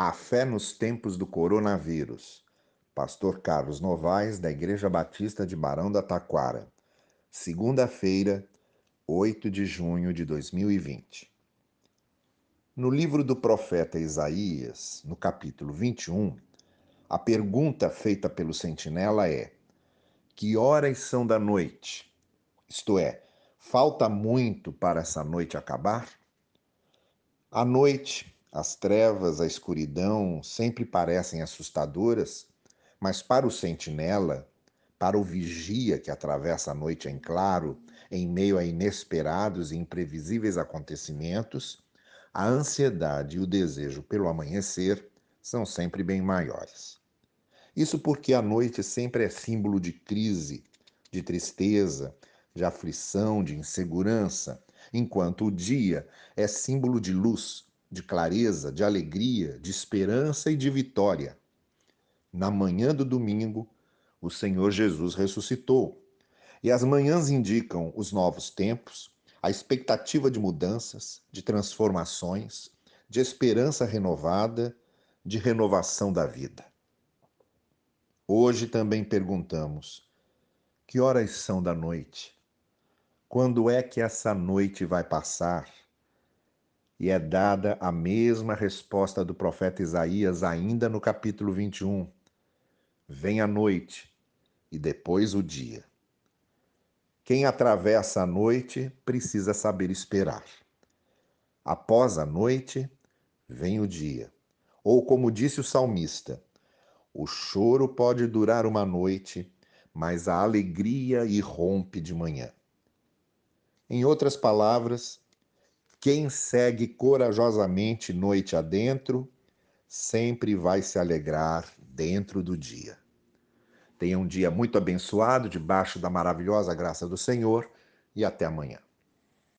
A fé nos tempos do coronavírus. Pastor Carlos Novaes, da Igreja Batista de Barão da Taquara. Segunda-feira, 8 de junho de 2020. No livro do profeta Isaías, no capítulo 21, a pergunta feita pelo sentinela é: Que horas são da noite? Isto é, falta muito para essa noite acabar? A noite as trevas, a escuridão sempre parecem assustadoras, mas para o sentinela, para o vigia que atravessa a noite em claro, em meio a inesperados e imprevisíveis acontecimentos, a ansiedade e o desejo pelo amanhecer são sempre bem maiores. Isso porque a noite sempre é símbolo de crise, de tristeza, de aflição, de insegurança, enquanto o dia é símbolo de luz, de clareza, de alegria, de esperança e de vitória. Na manhã do domingo, o Senhor Jesus ressuscitou. E as manhãs indicam os novos tempos, a expectativa de mudanças, de transformações, de esperança renovada, de renovação da vida. Hoje também perguntamos: que horas são da noite? Quando é que essa noite vai passar? E é dada a mesma resposta do profeta Isaías, ainda no capítulo 21. Vem a noite e depois o dia. Quem atravessa a noite precisa saber esperar. Após a noite, vem o dia. Ou, como disse o salmista, o choro pode durar uma noite, mas a alegria irrompe de manhã. Em outras palavras, quem segue corajosamente noite adentro, sempre vai se alegrar dentro do dia. Tenha um dia muito abençoado, debaixo da maravilhosa graça do Senhor, e até amanhã.